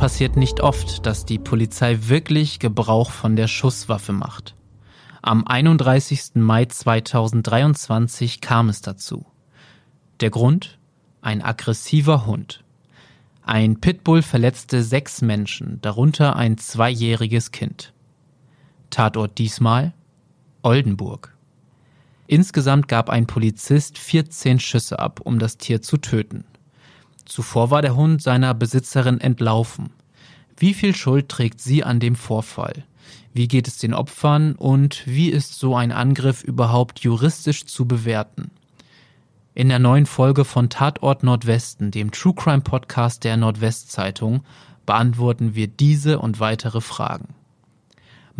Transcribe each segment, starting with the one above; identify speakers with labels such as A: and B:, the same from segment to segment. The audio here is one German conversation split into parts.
A: passiert nicht oft, dass die Polizei wirklich Gebrauch von der Schusswaffe macht. Am 31. Mai 2023 kam es dazu. Der Grund? Ein aggressiver Hund. Ein Pitbull verletzte sechs Menschen, darunter ein zweijähriges Kind. Tatort diesmal Oldenburg. Insgesamt gab ein Polizist 14 Schüsse ab, um das Tier zu töten. Zuvor war der Hund seiner Besitzerin entlaufen. Wie viel Schuld trägt sie an dem Vorfall? Wie geht es den Opfern und wie ist so ein Angriff überhaupt juristisch zu bewerten? In der neuen Folge von Tatort Nordwesten, dem True Crime Podcast der Nordwestzeitung, beantworten wir diese und weitere Fragen.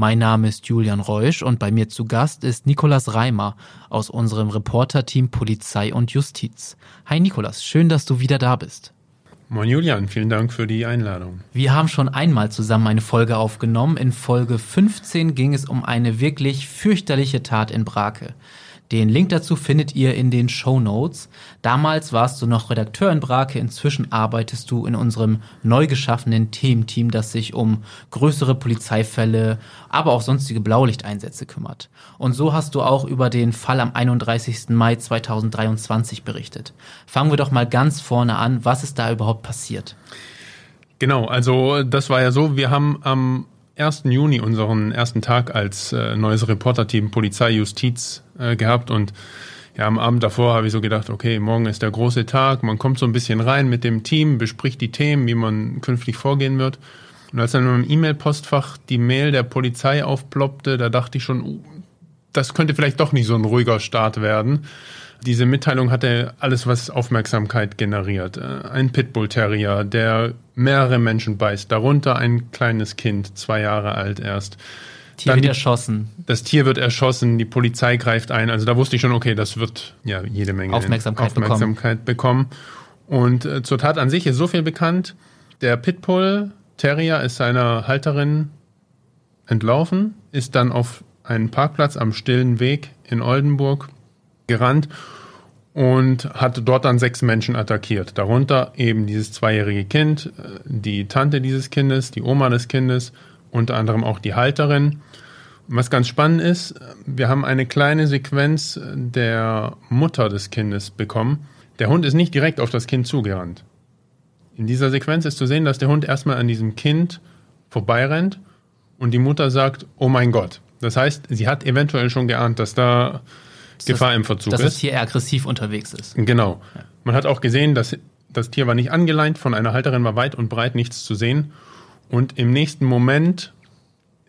A: Mein Name ist Julian Reusch und bei mir zu Gast ist Nikolas Reimer aus unserem Reporterteam Polizei und Justiz. Hi Nikolas, schön, dass du wieder da bist.
B: Moin Julian, vielen Dank für die Einladung.
A: Wir haben schon einmal zusammen eine Folge aufgenommen. In Folge 15 ging es um eine wirklich fürchterliche Tat in Brake. Den Link dazu findet ihr in den Show Notes. Damals warst du noch Redakteur in Brake, inzwischen arbeitest du in unserem neu geschaffenen Thementeam, das sich um größere Polizeifälle, aber auch sonstige Blaulichteinsätze kümmert. Und so hast du auch über den Fall am 31. Mai 2023 berichtet. Fangen wir doch mal ganz vorne an. Was ist da überhaupt passiert?
B: Genau, also das war ja so, wir haben am 1. Juni unseren ersten Tag als äh, neues Reporterteam Polizei Justiz äh, gehabt und ja, am Abend davor habe ich so gedacht, okay, morgen ist der große Tag, man kommt so ein bisschen rein mit dem Team, bespricht die Themen, wie man künftig vorgehen wird. Und als dann im E-Mail-Postfach die Mail der Polizei aufploppte, da dachte ich schon, uh, das könnte vielleicht doch nicht so ein ruhiger Start werden. Diese Mitteilung hatte alles, was Aufmerksamkeit generiert. Äh, ein Pitbull-Terrier, der mehrere Menschen beißt, darunter ein kleines Kind, zwei Jahre alt erst.
A: Tier wird erschossen.
B: Das Tier wird erschossen, die Polizei greift ein. Also da wusste ich schon, okay, das wird ja jede Menge
A: Aufmerksamkeit,
B: Aufmerksamkeit bekommen. bekommen. Und äh, zur Tat an sich ist so viel bekannt. Der Pitbull Terrier ist seiner Halterin entlaufen, ist dann auf einen Parkplatz am stillen Weg in Oldenburg gerannt und hat dort dann sechs Menschen attackiert. Darunter eben dieses zweijährige Kind, äh, die Tante dieses Kindes, die Oma des Kindes, unter anderem auch die Halterin. Was ganz spannend ist, wir haben eine kleine Sequenz der Mutter des Kindes bekommen. Der Hund ist nicht direkt auf das Kind zugerannt. In dieser Sequenz ist zu sehen, dass der Hund erstmal an diesem Kind vorbeirennt und die Mutter sagt, oh mein Gott. Das heißt, sie hat eventuell schon geahnt, dass da Gefahr im Verzug
A: dass
B: ist.
A: Dass das Tier aggressiv unterwegs ist.
B: Genau. Ja. Man hat auch gesehen, dass das Tier war nicht angeleint, von einer Halterin war weit und breit nichts zu sehen. Und im nächsten Moment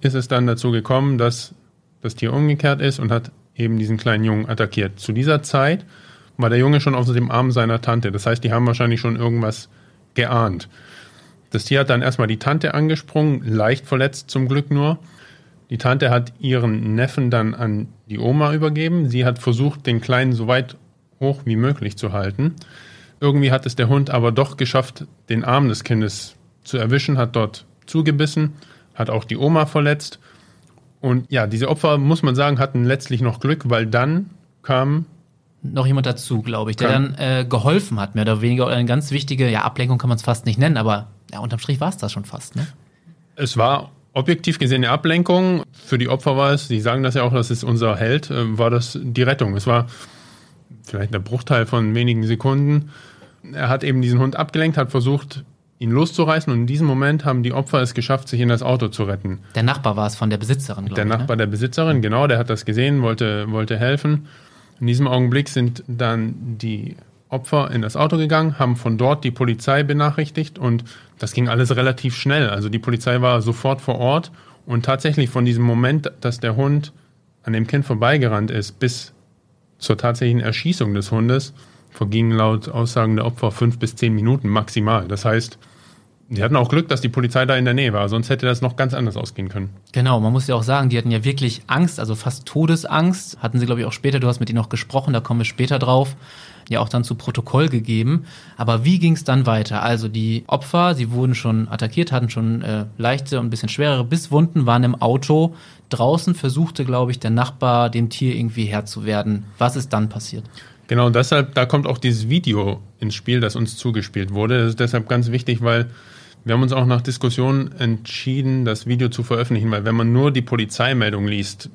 B: ist es dann dazu gekommen, dass das Tier umgekehrt ist und hat eben diesen kleinen Jungen attackiert. Zu dieser Zeit war der Junge schon auf dem Arm seiner Tante. Das heißt, die haben wahrscheinlich schon irgendwas geahnt. Das Tier hat dann erstmal die Tante angesprungen, leicht verletzt zum Glück nur. Die Tante hat ihren Neffen dann an die Oma übergeben. Sie hat versucht, den Kleinen so weit hoch wie möglich zu halten. Irgendwie hat es der Hund aber doch geschafft, den Arm des Kindes zu erwischen, hat dort zugebissen, hat auch die Oma verletzt. Und ja, diese Opfer, muss man sagen, hatten letztlich noch Glück, weil dann kam
A: noch jemand dazu, glaube ich, der dann äh, geholfen hat, mehr oder weniger. Oder eine ganz wichtige, ja, Ablenkung kann man es fast nicht nennen, aber ja, unterm Strich war es das schon fast, ne?
B: Es war objektiv gesehen eine Ablenkung. Für die Opfer war es, Sie sagen das ja auch, das ist unser Held, äh, war das die Rettung. Es war vielleicht der Bruchteil von wenigen Sekunden. Er hat eben diesen Hund abgelenkt, hat versucht, ihn loszureißen und in diesem Moment haben die Opfer es geschafft, sich in das Auto zu retten.
A: Der Nachbar war es von der Besitzerin,
B: glaube ich. Der Nachbar ne? der Besitzerin, genau, der hat das gesehen, wollte, wollte helfen. In diesem Augenblick sind dann die Opfer in das Auto gegangen, haben von dort die Polizei benachrichtigt und das ging alles relativ schnell. Also die Polizei war sofort vor Ort und tatsächlich von diesem Moment, dass der Hund an dem Kind vorbeigerannt ist, bis zur tatsächlichen Erschießung des Hundes, vergingen laut Aussagen der Opfer fünf bis zehn Minuten maximal. Das heißt, die hatten auch Glück, dass die Polizei da in der Nähe war, sonst hätte das noch ganz anders ausgehen können.
A: Genau, man muss ja auch sagen, die hatten ja wirklich Angst, also fast Todesangst. Hatten sie, glaube ich, auch später, du hast mit ihnen noch gesprochen, da kommen wir später drauf ja auch dann zu Protokoll gegeben. Aber wie ging es dann weiter? Also die Opfer, sie wurden schon attackiert, hatten schon äh, leichte und ein bisschen schwerere Bisswunden, waren im Auto. Draußen versuchte, glaube ich, der Nachbar dem Tier irgendwie Herr zu werden. Was ist dann passiert?
B: Genau, deshalb, da kommt auch dieses Video ins Spiel, das uns zugespielt wurde. Das ist deshalb ganz wichtig, weil Wir haben uns auch nach Diskussionen entschieden, das Video zu veröffentlichen, weil wenn man nur die Polizeimeldung liest,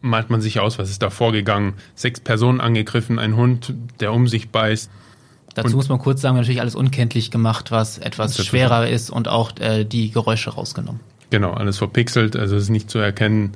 B: malt man sich aus, was ist da vorgegangen. Sechs Personen angegriffen, ein Hund, der um sich beißt.
A: Dazu und muss man kurz sagen, natürlich alles unkenntlich gemacht, was etwas schwerer ist, ist und auch äh, die Geräusche rausgenommen.
B: Genau, alles verpixelt, also es ist nicht zu erkennen,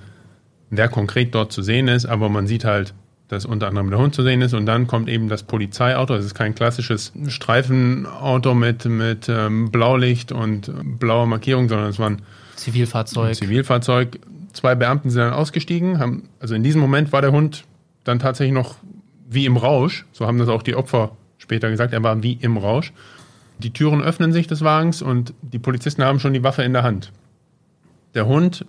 B: wer konkret dort zu sehen ist, aber man sieht halt, dass unter anderem der Hund zu sehen ist und dann kommt eben das Polizeiauto. Es ist kein klassisches Streifenauto mit, mit ähm, Blaulicht und blauer Markierung, sondern es war ein
A: Zivilfahrzeug. Ein
B: Zivilfahrzeug. Zwei Beamten sind dann ausgestiegen, haben, also in diesem Moment war der Hund dann tatsächlich noch wie im Rausch, so haben das auch die Opfer später gesagt, er war wie im Rausch. Die Türen öffnen sich des Wagens und die Polizisten haben schon die Waffe in der Hand. Der Hund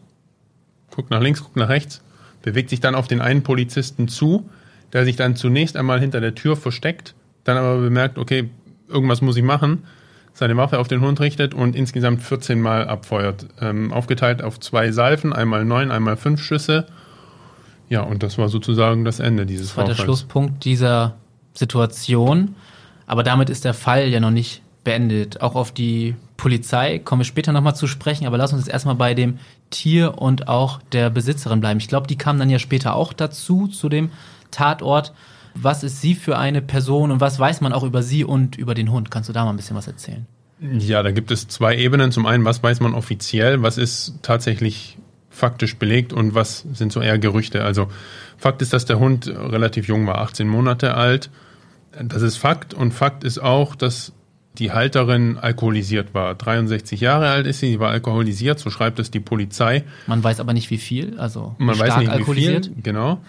B: guckt nach links, guckt nach rechts, bewegt sich dann auf den einen Polizisten zu, der sich dann zunächst einmal hinter der Tür versteckt, dann aber bemerkt, okay, irgendwas muss ich machen, seine Waffe auf den Hund richtet und insgesamt 14 Mal abfeuert. Ähm, aufgeteilt auf zwei Salven, einmal neun, einmal fünf Schüsse. Ja, und das war sozusagen das Ende dieses
A: Das war Vorfalls. der Schlusspunkt dieser Situation. Aber damit ist der Fall ja noch nicht beendet. Auch auf die Polizei kommen wir später nochmal zu sprechen, aber lass uns jetzt erstmal bei dem Tier und auch der Besitzerin bleiben. Ich glaube, die kamen dann ja später auch dazu, zu dem Tatort. Was ist sie für eine Person und was weiß man auch über sie und über den Hund? Kannst du da mal ein bisschen was erzählen?
B: Ja, da gibt es zwei Ebenen. Zum einen, was weiß man offiziell, was ist tatsächlich faktisch belegt und was sind so eher Gerüchte. Also Fakt ist, dass der Hund relativ jung war, 18 Monate alt. Das ist Fakt und Fakt ist auch, dass die Halterin alkoholisiert war. 63 Jahre alt ist sie, sie war alkoholisiert, so schreibt es die Polizei.
A: Man weiß aber nicht, wie viel, also
B: Man stark weiß nicht, alkoholisiert. Wie viel, genau.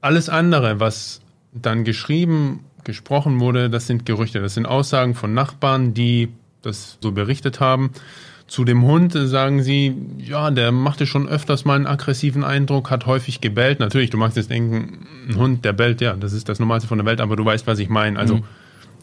B: Alles andere, was dann geschrieben, gesprochen wurde, das sind Gerüchte. Das sind Aussagen von Nachbarn, die das so berichtet haben. Zu dem Hund sagen sie, ja, der machte schon öfters mal einen aggressiven Eindruck, hat häufig gebellt. Natürlich, du magst jetzt denken, ein Hund, der bellt, ja, das ist das Normalste von der Welt, aber du weißt, was ich meine. Also, mhm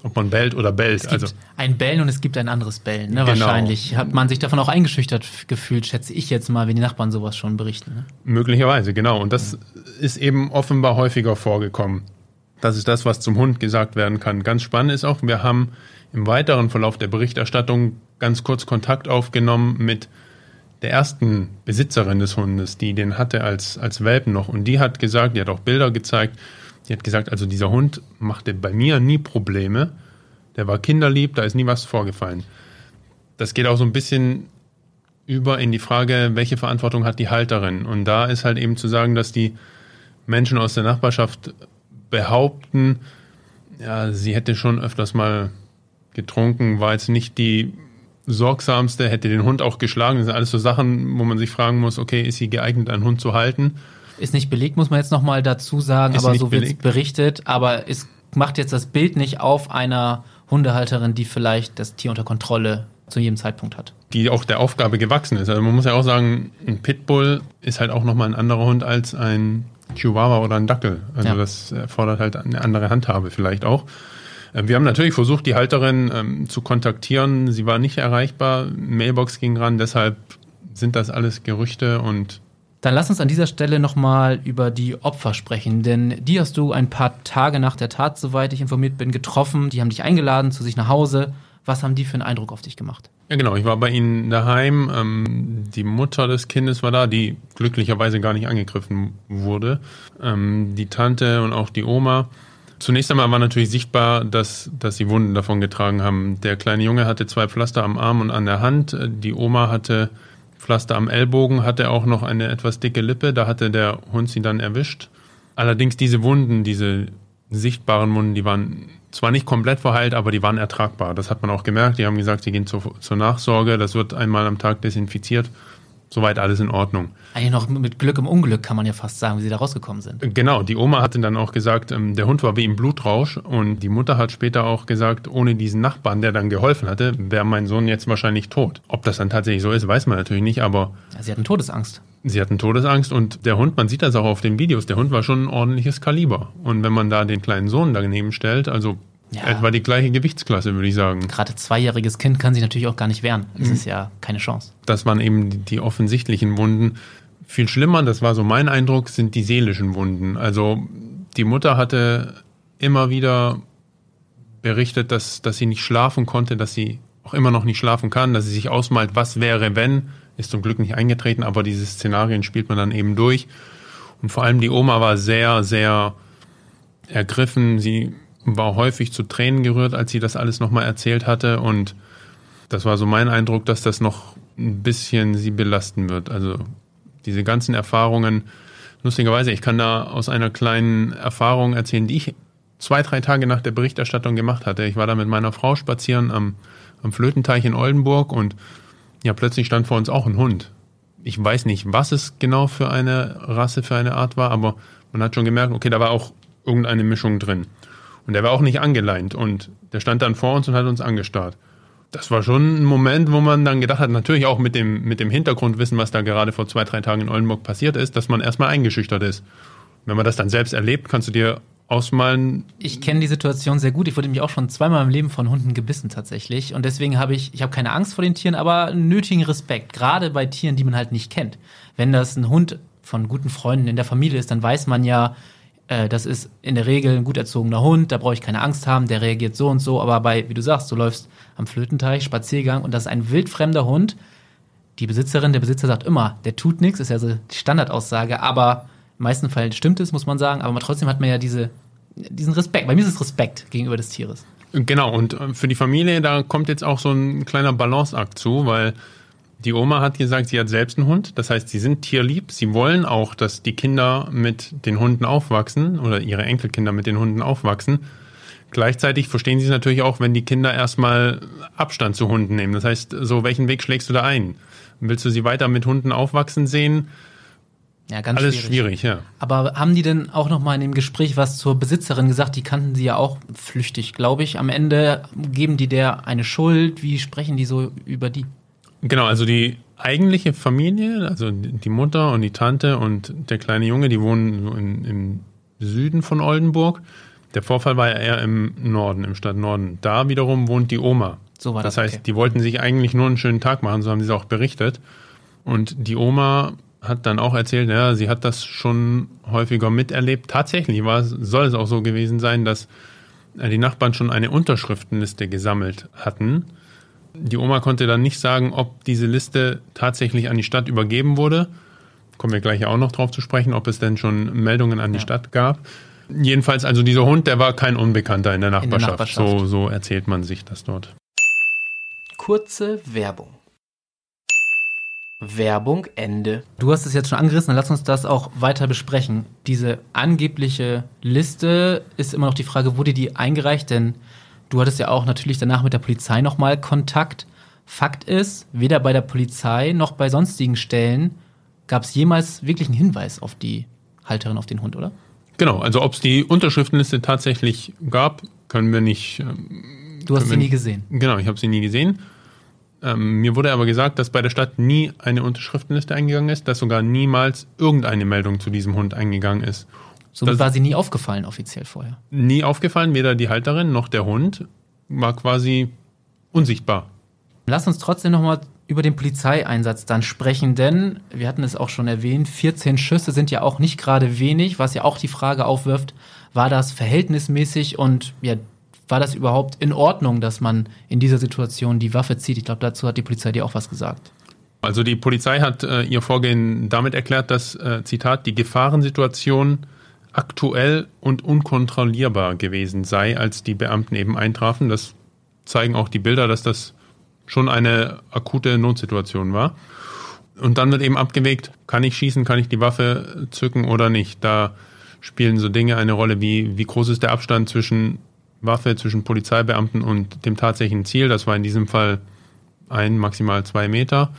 B: ob man bellt oder bellt. Es
A: gibt also ein Bellen und es gibt ein anderes Bellen. Ne? Genau. Wahrscheinlich hat man sich davon auch eingeschüchtert gefühlt, schätze ich jetzt mal, wenn die Nachbarn sowas schon berichten. Ne?
B: Möglicherweise, genau. Und das ja. ist eben offenbar häufiger vorgekommen. Das ist das, was zum Hund gesagt werden kann. Ganz spannend ist auch, wir haben im weiteren Verlauf der Berichterstattung ganz kurz Kontakt aufgenommen mit der ersten Besitzerin des Hundes, die den hatte als, als Welpen noch. Und die hat gesagt, die hat auch Bilder gezeigt, Sie hat gesagt, also dieser Hund machte bei mir nie Probleme. Der war kinderlieb, da ist nie was vorgefallen. Das geht auch so ein bisschen über in die Frage, welche Verantwortung hat die Halterin? Und da ist halt eben zu sagen, dass die Menschen aus der Nachbarschaft behaupten, ja, sie hätte schon öfters mal getrunken, war jetzt nicht die sorgsamste, hätte den Hund auch geschlagen. Das sind alles so Sachen, wo man sich fragen muss, okay, ist sie geeignet, einen Hund zu halten?
A: Ist nicht belegt, muss man jetzt nochmal dazu sagen, ist aber so wird es berichtet. Aber es macht jetzt das Bild nicht auf einer Hundehalterin, die vielleicht das Tier unter Kontrolle zu jedem Zeitpunkt hat.
B: Die auch der Aufgabe gewachsen ist. Also man muss ja auch sagen, ein Pitbull ist halt auch nochmal ein anderer Hund als ein Chihuahua oder ein Dackel. Also ja. das erfordert halt eine andere Handhabe vielleicht auch. Ähm, wir haben natürlich versucht, die Halterin ähm, zu kontaktieren. Sie war nicht erreichbar. Mailbox ging ran. Deshalb sind das alles Gerüchte und
A: dann lass uns an dieser Stelle nochmal über die Opfer sprechen, denn die hast du ein paar Tage nach der Tat, soweit ich informiert bin, getroffen. Die haben dich eingeladen zu sich nach Hause. Was haben die für einen Eindruck auf dich gemacht?
B: Ja, genau. Ich war bei ihnen daheim. Ähm, die Mutter des Kindes war da, die glücklicherweise gar nicht angegriffen wurde. Ähm, die Tante und auch die Oma. Zunächst einmal war natürlich sichtbar, dass, dass sie Wunden davon getragen haben. Der kleine Junge hatte zwei Pflaster am Arm und an der Hand. Die Oma hatte Pflaster am Ellbogen, hatte auch noch eine etwas dicke Lippe, da hatte der Hund sie dann erwischt. Allerdings diese Wunden, diese sichtbaren Wunden, die waren zwar nicht komplett verheilt, aber die waren ertragbar. Das hat man auch gemerkt. Die haben gesagt, sie gehen zur, zur Nachsorge, das wird einmal am Tag desinfiziert soweit alles in Ordnung.
A: Eigentlich noch mit Glück im Unglück kann man ja fast sagen, wie sie da rausgekommen sind.
B: Genau, die Oma hatte dann auch gesagt, ähm, der Hund war wie im Blutrausch und die Mutter hat später auch gesagt, ohne diesen Nachbarn, der dann geholfen hatte, wäre mein Sohn jetzt wahrscheinlich tot. Ob das dann tatsächlich so ist, weiß man natürlich nicht, aber...
A: Sie hatten Todesangst.
B: Sie hatten Todesangst und der Hund, man sieht das auch auf den Videos, der Hund war schon ein ordentliches Kaliber. Und wenn man da den kleinen Sohn daneben stellt, also ja. Etwa die gleiche Gewichtsklasse, würde ich sagen.
A: Gerade zweijähriges Kind kann sich natürlich auch gar nicht wehren. Das mhm. ist ja keine Chance.
B: Das waren eben die offensichtlichen Wunden. Viel schlimmer, das war so mein Eindruck, sind die seelischen Wunden. Also die Mutter hatte immer wieder berichtet, dass, dass sie nicht schlafen konnte, dass sie auch immer noch nicht schlafen kann, dass sie sich ausmalt, was wäre, wenn, ist zum Glück nicht eingetreten, aber diese Szenarien spielt man dann eben durch. Und vor allem die Oma war sehr, sehr ergriffen. Sie war häufig zu Tränen gerührt, als sie das alles nochmal erzählt hatte. Und das war so mein Eindruck, dass das noch ein bisschen sie belasten wird. Also diese ganzen Erfahrungen, lustigerweise, ich kann da aus einer kleinen Erfahrung erzählen, die ich zwei, drei Tage nach der Berichterstattung gemacht hatte. Ich war da mit meiner Frau spazieren am, am Flötenteich in Oldenburg und ja, plötzlich stand vor uns auch ein Hund. Ich weiß nicht, was es genau für eine Rasse, für eine Art war, aber man hat schon gemerkt, okay, da war auch irgendeine Mischung drin. Und der war auch nicht angeleint und der stand dann vor uns und hat uns angestarrt. Das war schon ein Moment, wo man dann gedacht hat, natürlich auch mit dem, mit dem Hintergrundwissen, was da gerade vor zwei, drei Tagen in Oldenburg passiert ist, dass man erstmal eingeschüchtert ist. Wenn man das dann selbst erlebt, kannst du dir ausmalen.
A: Ich kenne die Situation sehr gut. Ich wurde mich auch schon zweimal im Leben von Hunden gebissen tatsächlich. Und deswegen habe ich, ich habe keine Angst vor den Tieren, aber nötigen Respekt. Gerade bei Tieren, die man halt nicht kennt. Wenn das ein Hund von guten Freunden in der Familie ist, dann weiß man ja, äh, das ist in der Regel ein gut erzogener Hund, da brauche ich keine Angst haben, der reagiert so und so. Aber bei, wie du sagst, du läufst am Flötenteich, Spaziergang und das ist ein wildfremder Hund. Die Besitzerin, der Besitzer sagt immer, der tut nichts, ist ja so die Standardaussage, aber in meisten Fällen stimmt es, muss man sagen, aber trotzdem hat man ja diese, diesen Respekt. Bei mir ist es Respekt gegenüber des Tieres.
B: Genau, und äh, für die Familie, da kommt jetzt auch so ein kleiner Balanceakt zu, weil die Oma hat gesagt, sie hat selbst einen Hund. Das heißt, sie sind tierlieb. Sie wollen auch, dass die Kinder mit den Hunden aufwachsen oder ihre Enkelkinder mit den Hunden aufwachsen. Gleichzeitig verstehen sie es natürlich auch, wenn die Kinder erstmal Abstand zu Hunden nehmen. Das heißt, so welchen Weg schlägst du da ein? Willst du sie weiter mit Hunden aufwachsen sehen?
A: Ja, ganz
B: Alles
A: schwierig.
B: schwierig, ja.
A: Aber haben die denn auch noch mal in dem Gespräch was zur Besitzerin gesagt? Die kannten sie ja auch flüchtig, glaube ich. Am Ende geben die der eine Schuld. Wie sprechen die so über die?
B: Genau, also die eigentliche Familie, also die Mutter und die Tante und der kleine Junge, die wohnen in, im Süden von Oldenburg. Der Vorfall war ja eher im Norden, im Stadtnorden. Da wiederum wohnt die Oma.
A: So war das.
B: Das heißt,
A: okay.
B: die wollten sich eigentlich nur einen schönen Tag machen, so haben sie es auch berichtet. Und die Oma hat dann auch erzählt, ja, sie hat das schon häufiger miterlebt. Tatsächlich war soll es auch so gewesen sein, dass äh, die Nachbarn schon eine Unterschriftenliste gesammelt hatten. Die Oma konnte dann nicht sagen, ob diese Liste tatsächlich an die Stadt übergeben wurde. Kommen wir gleich auch noch drauf zu sprechen, ob es denn schon Meldungen an die
A: Ja.
B: Stadt gab. Jedenfalls, also dieser Hund, der war kein Unbekannter in der Nachbarschaft.
A: Nachbarschaft.
B: So, so erzählt man sich das dort.
A: Kurze Werbung. Werbung Ende. Du hast es jetzt schon angerissen, dann lass uns das auch weiter besprechen. Diese angebliche Liste ist immer noch die Frage, wurde die eingereicht? Denn du hattest ja auch natürlich danach mit der Polizei nochmal Kontakt. Fakt ist, weder bei der Polizei noch bei sonstigen Stellen gab es jemals wirklich einen Hinweis auf die Halterin auf den Hund, oder?
B: Genau, also ob es die Unterschriftenliste tatsächlich gab, können wir nicht. ähm,
A: Du hast sie nie gesehen.
B: Genau, ich habe sie nie gesehen. Ähm, mir wurde aber gesagt, dass bei der Stadt nie eine Unterschriftenliste eingegangen ist, dass sogar niemals irgendeine Meldung zu diesem Hund eingegangen ist.
A: Somit
B: Das-
A: war sie nie aufgefallen offiziell vorher.
B: Nie aufgefallen, weder die Halterin noch der Hund war quasi unsichtbar.
A: Lass uns trotzdem nochmal über den Polizeieinsatz dann sprechen, denn wir hatten es auch schon erwähnt, 14 Schüsse sind ja auch nicht gerade wenig, was ja auch die Frage aufwirft, war das verhältnismäßig und ja, war das überhaupt in Ordnung, dass man in dieser Situation die Waffe zieht? Ich glaube, dazu hat die Polizei dir auch was gesagt.
B: Also die Polizei hat äh, ihr Vorgehen damit erklärt, dass, äh, Zitat, die Gefahrensituation aktuell und unkontrollierbar gewesen sei, als die Beamten eben eintrafen. Das zeigen auch die Bilder, dass das schon eine akute Notsituation war. Und dann wird eben abgewägt, kann ich schießen, kann ich die Waffe zücken oder nicht. Da spielen so Dinge eine Rolle wie, wie groß ist der Abstand zwischen Waffe, zwischen Polizeibeamten und dem tatsächlichen Ziel. Das war in diesem Fall ein, maximal zwei Meter.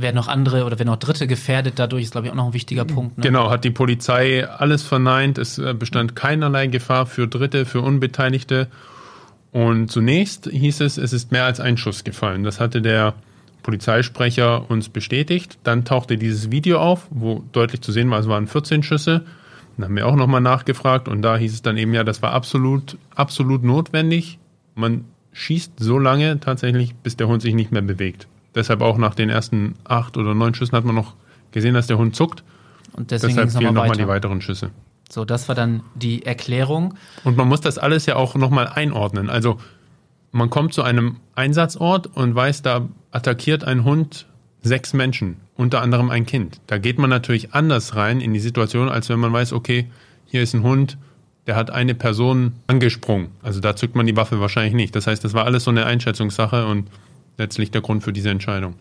A: Werden noch andere oder werden noch Dritte gefährdet dadurch, ist glaube ich auch noch ein wichtiger Punkt. Ne?
B: Genau, hat die Polizei alles verneint. Es äh, bestand keinerlei Gefahr für Dritte, für Unbeteiligte. Und zunächst hieß es, es ist mehr als ein Schuss gefallen. Das hatte der Polizeisprecher uns bestätigt. Dann tauchte dieses Video auf, wo deutlich zu sehen war, es waren 14 Schüsse. Dann haben wir auch nochmal nachgefragt und da hieß es dann eben, ja, das war absolut, absolut notwendig. Man schießt so lange tatsächlich, bis der Hund sich nicht mehr bewegt. Deshalb auch nach den ersten acht oder neun Schüssen hat man noch gesehen, dass der Hund zuckt.
A: Und deswegen
B: Deshalb
A: es
B: fehlen nochmal
A: weiter.
B: die weiteren Schüsse.
A: So, das war dann die Erklärung.
B: Und man muss das alles ja auch nochmal einordnen. Also man kommt zu einem Einsatzort und weiß, da attackiert ein Hund sechs Menschen, unter anderem ein Kind. Da geht man natürlich anders rein in die Situation, als wenn man weiß, okay, hier ist ein Hund, der hat eine Person angesprungen. Also da zückt man die Waffe wahrscheinlich nicht. Das heißt, das war alles so eine Einschätzungssache und letztlich der Grund für diese Entscheidung.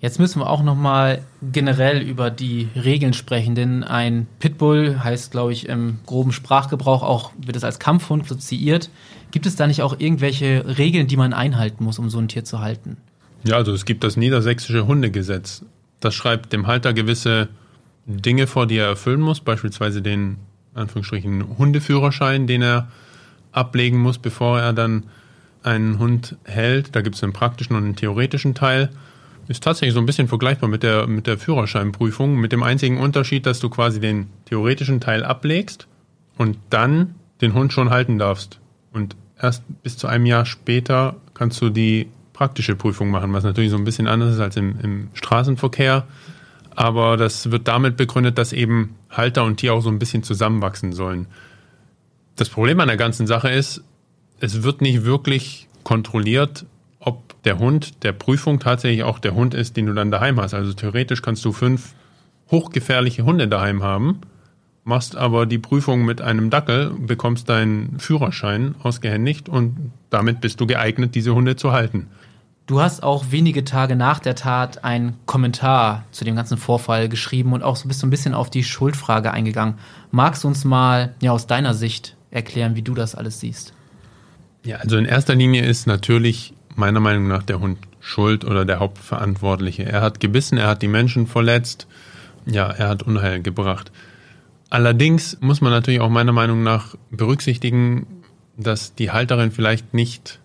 A: Jetzt müssen wir auch nochmal generell über die Regeln sprechen, denn ein Pitbull heißt, glaube ich, im groben Sprachgebrauch auch, wird es als Kampfhund assoziiert. Gibt es da nicht auch irgendwelche Regeln, die man einhalten muss, um so ein Tier zu halten?
B: Ja, also es gibt das niedersächsische Hundegesetz. Das schreibt dem Halter gewisse Dinge vor, die er erfüllen muss, beispielsweise den Anführungsstrichen Hundeführerschein, den er ablegen muss, bevor er dann einen Hund hält. Da gibt es einen praktischen und einen theoretischen Teil. Ist tatsächlich so ein bisschen vergleichbar mit der, mit der Führerscheinprüfung, mit dem einzigen Unterschied, dass du quasi den theoretischen Teil ablegst und dann den Hund schon halten darfst. Und erst bis zu einem Jahr später kannst du die praktische Prüfung machen, was natürlich so ein bisschen anders ist als im, im Straßenverkehr. Aber das wird damit begründet, dass eben Halter und Tier auch so ein bisschen zusammenwachsen sollen. Das Problem an der ganzen Sache ist, es wird nicht wirklich kontrolliert, ob der Hund der Prüfung tatsächlich auch der Hund ist, den du dann daheim hast. Also theoretisch kannst du fünf hochgefährliche Hunde daheim haben, machst aber die Prüfung mit einem Dackel, bekommst deinen Führerschein ausgehändigt und damit bist du geeignet, diese Hunde zu halten.
A: Du hast auch wenige Tage nach der Tat einen Kommentar zu dem ganzen Vorfall geschrieben und auch so bist so ein bisschen auf die Schuldfrage eingegangen. Magst du uns mal ja, aus deiner Sicht erklären, wie du das alles siehst?
B: Ja, also in erster Linie ist natürlich meiner Meinung nach der Hund schuld oder der Hauptverantwortliche. Er hat gebissen, er hat die Menschen verletzt, ja, er hat Unheil gebracht. Allerdings muss man natürlich auch meiner Meinung nach berücksichtigen, dass die Halterin vielleicht nicht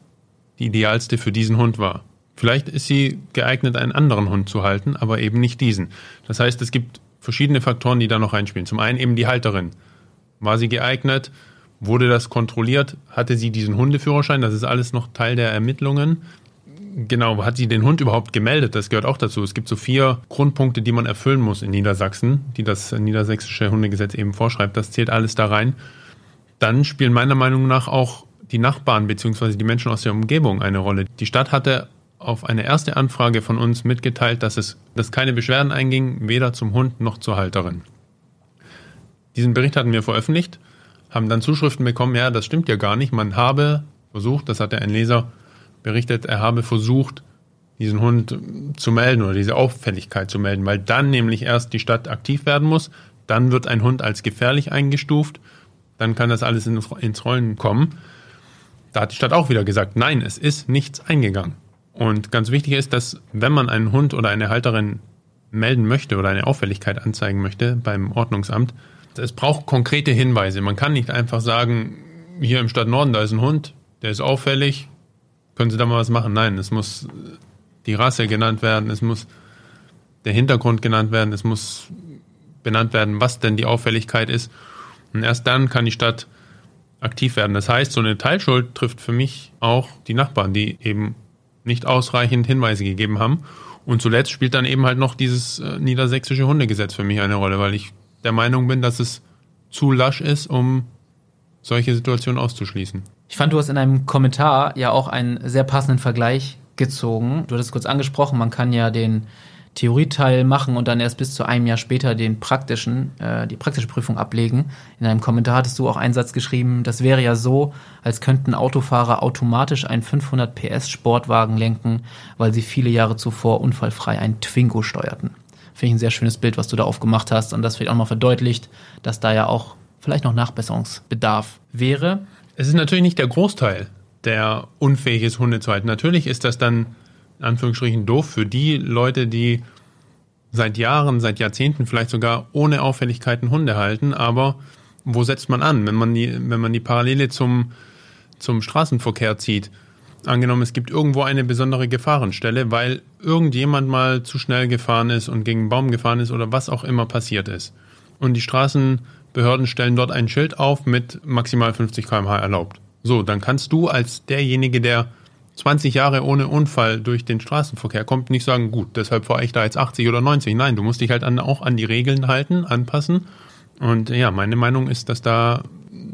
B: die idealste für diesen Hund war. Vielleicht ist sie geeignet, einen anderen Hund zu halten, aber eben nicht diesen. Das heißt, es gibt verschiedene Faktoren, die da noch reinspielen. Zum einen eben die Halterin. War sie geeignet? Wurde das kontrolliert? Hatte sie diesen Hundeführerschein? Das ist alles noch Teil der Ermittlungen. Genau, hat sie den Hund überhaupt gemeldet? Das gehört auch dazu. Es gibt so vier Grundpunkte, die man erfüllen muss in Niedersachsen, die das niedersächsische Hundegesetz eben vorschreibt. Das zählt alles da rein. Dann spielen meiner Meinung nach auch die Nachbarn bzw. die Menschen aus der Umgebung eine Rolle. Die Stadt hatte auf eine erste Anfrage von uns mitgeteilt, dass es dass keine Beschwerden einging, weder zum Hund noch zur Halterin. Diesen Bericht hatten wir veröffentlicht, haben dann Zuschriften bekommen, ja, das stimmt ja gar nicht. Man habe versucht, das hat ja ein Leser berichtet, er habe versucht, diesen Hund zu melden oder diese Auffälligkeit zu melden, weil dann nämlich erst die Stadt aktiv werden muss, dann wird ein Hund als gefährlich eingestuft, dann kann das alles ins Rollen kommen. Da hat die Stadt auch wieder gesagt, nein, es ist nichts eingegangen. Und ganz wichtig ist, dass wenn man einen Hund oder eine Halterin melden möchte oder eine Auffälligkeit anzeigen möchte beim Ordnungsamt, es braucht konkrete Hinweise. Man kann nicht einfach sagen, hier im Stadt Norden, da ist ein Hund, der ist auffällig, können Sie da mal was machen? Nein, es muss die Rasse genannt werden, es muss der Hintergrund genannt werden, es muss benannt werden, was denn die Auffälligkeit ist. Und erst dann kann die Stadt aktiv werden. Das heißt, so eine Teilschuld trifft für mich auch die Nachbarn, die eben nicht ausreichend Hinweise gegeben haben. Und zuletzt spielt dann eben halt noch dieses äh, niedersächsische Hundegesetz für mich eine Rolle, weil ich der Meinung bin, dass es zu lasch ist, um solche Situationen auszuschließen.
A: Ich fand, du hast in einem Kommentar ja auch einen sehr passenden Vergleich gezogen. Du hattest kurz angesprochen, man kann ja den Theorieteil machen und dann erst bis zu einem Jahr später den praktischen, äh, die praktische Prüfung ablegen. In einem Kommentar hattest du auch einen Satz geschrieben, das wäre ja so, als könnten Autofahrer automatisch einen 500 PS Sportwagen lenken, weil sie viele Jahre zuvor unfallfrei einen Twingo steuerten. Finde ich ein sehr schönes Bild, was du da aufgemacht hast und das wird auch mal verdeutlicht, dass da ja auch vielleicht noch Nachbesserungsbedarf wäre.
B: Es ist natürlich nicht der Großteil, der unfähig ist, Hunde zu halten. Natürlich ist das dann in Anführungsstrichen doof für die Leute, die seit Jahren, seit Jahrzehnten vielleicht sogar ohne Auffälligkeiten Hunde halten, aber wo setzt man an, wenn man die, wenn man die Parallele zum, zum Straßenverkehr zieht? Angenommen, es gibt irgendwo eine besondere Gefahrenstelle, weil irgendjemand mal zu schnell gefahren ist und gegen einen Baum gefahren ist oder was auch immer passiert ist. Und die Straßenbehörden stellen dort ein Schild auf mit maximal 50 km/h erlaubt. So, dann kannst du als derjenige, der 20 Jahre ohne Unfall durch den Straßenverkehr kommt, nicht sagen, gut, deshalb fahre ich da jetzt 80 oder 90. Nein, du musst dich halt an, auch an die Regeln halten, anpassen. Und ja, meine Meinung ist, dass da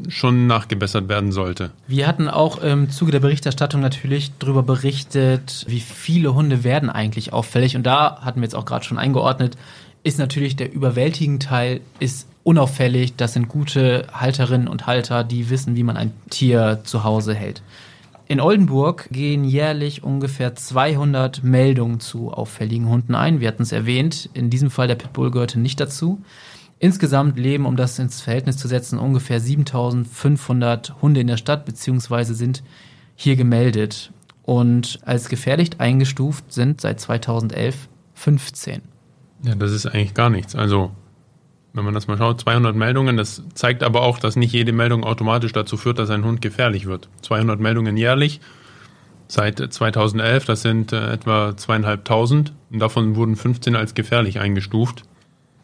B: schon nachgebessert werden sollte.
A: Wir hatten auch im Zuge der Berichterstattung natürlich darüber berichtet, wie viele Hunde werden eigentlich auffällig. Und da hatten wir jetzt auch gerade schon eingeordnet, ist natürlich der überwältigende Teil ist unauffällig. Das sind gute Halterinnen und Halter, die wissen, wie man ein Tier zu Hause hält. In Oldenburg gehen jährlich ungefähr 200 Meldungen zu auffälligen Hunden ein. Wir hatten es erwähnt. In diesem Fall der Pitbull gehörte nicht dazu. Insgesamt leben, um das ins Verhältnis zu setzen, ungefähr 7500 Hunde in der Stadt beziehungsweise sind hier gemeldet. Und als gefährlich eingestuft sind seit 2011 15.
B: Ja, das ist eigentlich gar nichts. Also, wenn man das mal schaut, 200 Meldungen, das zeigt aber auch, dass nicht jede Meldung automatisch dazu führt, dass ein Hund gefährlich wird. 200 Meldungen jährlich seit 2011, das sind äh, etwa zweieinhalbtausend und davon wurden 15 als gefährlich eingestuft.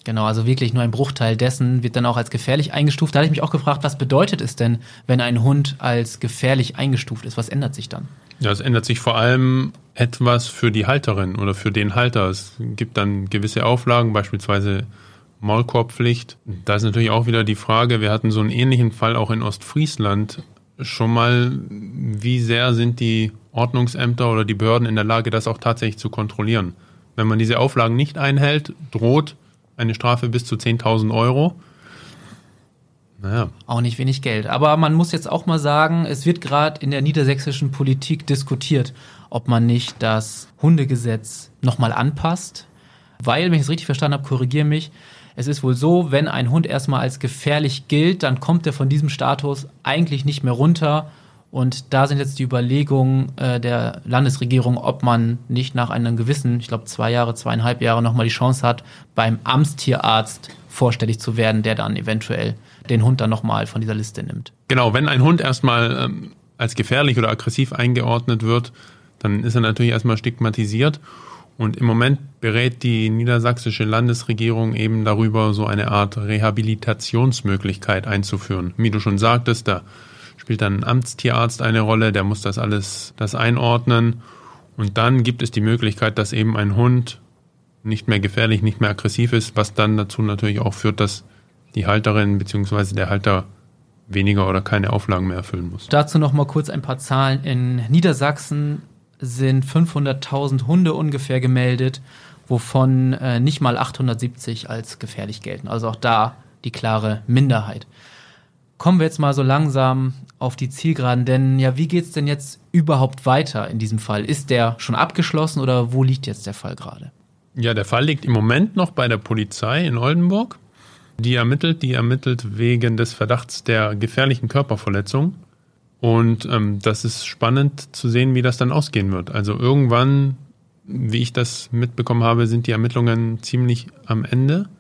A: Genau, also wirklich nur ein Bruchteil dessen wird dann auch als gefährlich eingestuft. Da hatte ich mich auch gefragt, was bedeutet es denn, wenn ein Hund als gefährlich eingestuft ist? Was ändert sich dann?
B: Ja, es ändert sich vor allem etwas für die Halterin oder für den Halter. Es gibt dann gewisse Auflagen, beispielsweise Maulkorbpflicht. Da ist natürlich auch wieder die Frage, wir hatten so einen ähnlichen Fall auch in Ostfriesland schon mal, wie sehr sind die Ordnungsämter oder die Behörden in der Lage, das auch tatsächlich zu kontrollieren? Wenn man diese Auflagen nicht einhält, droht eine Strafe bis zu 10.000 Euro.
A: Naja. Auch nicht wenig Geld. Aber man muss jetzt auch mal sagen, es wird gerade in der niedersächsischen Politik diskutiert, ob man nicht das Hundegesetz nochmal anpasst. Weil, wenn ich es richtig verstanden habe, korrigiere mich, es ist wohl so, wenn ein Hund erstmal als gefährlich gilt, dann kommt er von diesem Status eigentlich nicht mehr runter und da sind jetzt die Überlegungen äh, der Landesregierung, ob man nicht nach einem gewissen, ich glaube zwei Jahre, zweieinhalb Jahre nochmal die Chance hat, beim Amtstierarzt vorstellig zu werden, der dann eventuell den Hund dann nochmal von dieser Liste nimmt.
B: Genau, wenn ein Hund erstmal ähm, als gefährlich oder aggressiv eingeordnet wird, dann ist er natürlich erstmal stigmatisiert. Und im Moment berät die niedersächsische Landesregierung eben darüber, so eine Art Rehabilitationsmöglichkeit einzuführen. Wie du schon sagtest, da spielt dann ein Amtstierarzt eine Rolle, der muss das alles das einordnen. Und dann gibt es die Möglichkeit, dass eben ein Hund nicht mehr gefährlich, nicht mehr aggressiv ist, was dann dazu natürlich auch führt, dass die Halterin bzw. der Halter weniger oder keine Auflagen mehr erfüllen muss.
A: Dazu noch mal kurz ein paar Zahlen. In Niedersachsen sind 500.000 Hunde ungefähr gemeldet, wovon äh, nicht mal 870 als gefährlich gelten. Also auch da die klare Minderheit. Kommen wir jetzt mal so langsam auf die Zielgeraden, denn ja, wie geht's denn jetzt überhaupt weiter in diesem Fall? Ist der schon abgeschlossen oder wo liegt jetzt der Fall gerade?
B: Ja, der Fall liegt im Moment noch bei der Polizei in Oldenburg. Die ermittelt, die ermittelt wegen des Verdachts der gefährlichen Körperverletzung. Und ähm, das ist spannend zu sehen, wie das dann ausgehen wird. Also irgendwann, wie ich das mitbekommen habe, sind die Ermittlungen ziemlich am Ende.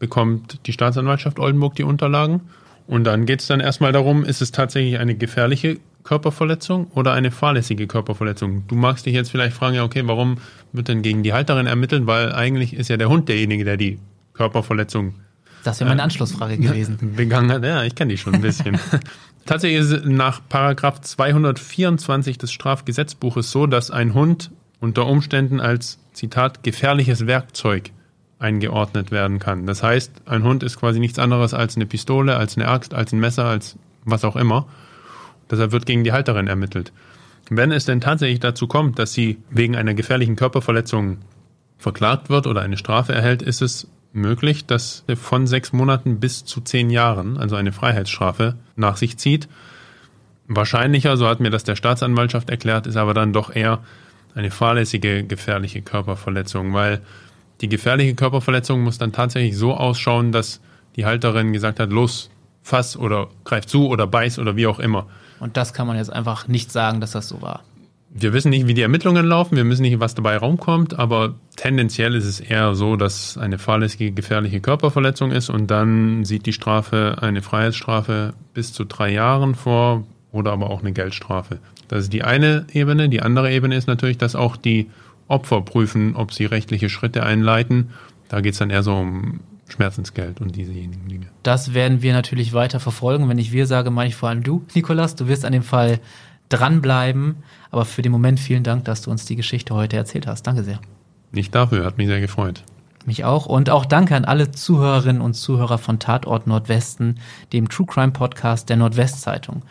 B: Bekommt die Staatsanwaltschaft Oldenburg die Unterlagen und dann geht es dann erstmal darum, ist es tatsächlich eine gefährliche Körperverletzung oder eine fahrlässige Körperverletzung? Du magst dich jetzt vielleicht fragen, ja, okay, warum wird denn gegen die Halterin ermittelt? Weil eigentlich ist ja der Hund derjenige, der die Körperverletzung.
A: Das wäre meine äh, Anschlussfrage gewesen.
B: Begangen hat. Ja, ich kenne die schon ein bisschen. Tatsächlich ist es nach Paragraph 224 des Strafgesetzbuches so, dass ein Hund unter Umständen als, Zitat, gefährliches Werkzeug eingeordnet werden kann. Das heißt, ein Hund ist quasi nichts anderes als eine Pistole, als eine Axt, als ein Messer, als was auch immer. Deshalb wird gegen die Halterin ermittelt. Wenn es denn tatsächlich dazu kommt, dass sie wegen einer gefährlichen Körperverletzung verklagt wird oder eine Strafe erhält, ist es möglich, dass von sechs Monaten bis zu zehn Jahren, also eine Freiheitsstrafe, nach sich zieht. Wahrscheinlicher, so hat mir das der Staatsanwaltschaft erklärt, ist aber dann doch eher eine fahrlässige, gefährliche Körperverletzung, weil die gefährliche Körperverletzung muss dann tatsächlich so ausschauen, dass die Halterin gesagt hat, los, fass oder greif zu oder beiß oder wie auch immer.
A: Und das kann man jetzt einfach nicht sagen, dass das so war.
B: Wir wissen nicht, wie die Ermittlungen laufen, wir wissen nicht, was dabei raumkommt, aber tendenziell ist es eher so, dass eine fahrlässige, gefährliche Körperverletzung ist und dann sieht die Strafe eine Freiheitsstrafe bis zu drei Jahren vor oder aber auch eine Geldstrafe. Das ist die eine Ebene. Die andere Ebene ist natürlich, dass auch die Opfer prüfen, ob sie rechtliche Schritte einleiten. Da geht es dann eher so um Schmerzensgeld und diesejenigen Dinge.
A: Das werden wir natürlich weiter verfolgen. Wenn ich wir sage, meine ich vor allem du, Nikolas. Du wirst an dem Fall dranbleiben. Aber für den Moment vielen Dank, dass du uns die Geschichte heute erzählt hast. Danke sehr.
B: Nicht dafür, hat mich sehr gefreut.
A: Mich auch. Und auch danke an alle Zuhörerinnen und Zuhörer von Tatort Nordwesten, dem True Crime Podcast der Nordwestzeitung.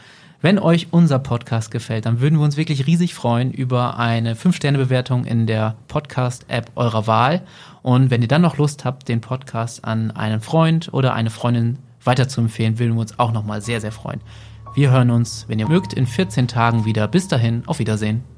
A: Wenn euch unser Podcast gefällt, dann würden wir uns wirklich riesig freuen über eine 5-Sterne-Bewertung in der Podcast-App eurer Wahl. Und wenn ihr dann noch Lust habt, den Podcast an einen Freund oder eine Freundin weiterzuempfehlen, würden wir uns auch nochmal sehr, sehr freuen. Wir hören uns, wenn ihr mögt, in 14 Tagen wieder. Bis dahin, auf Wiedersehen.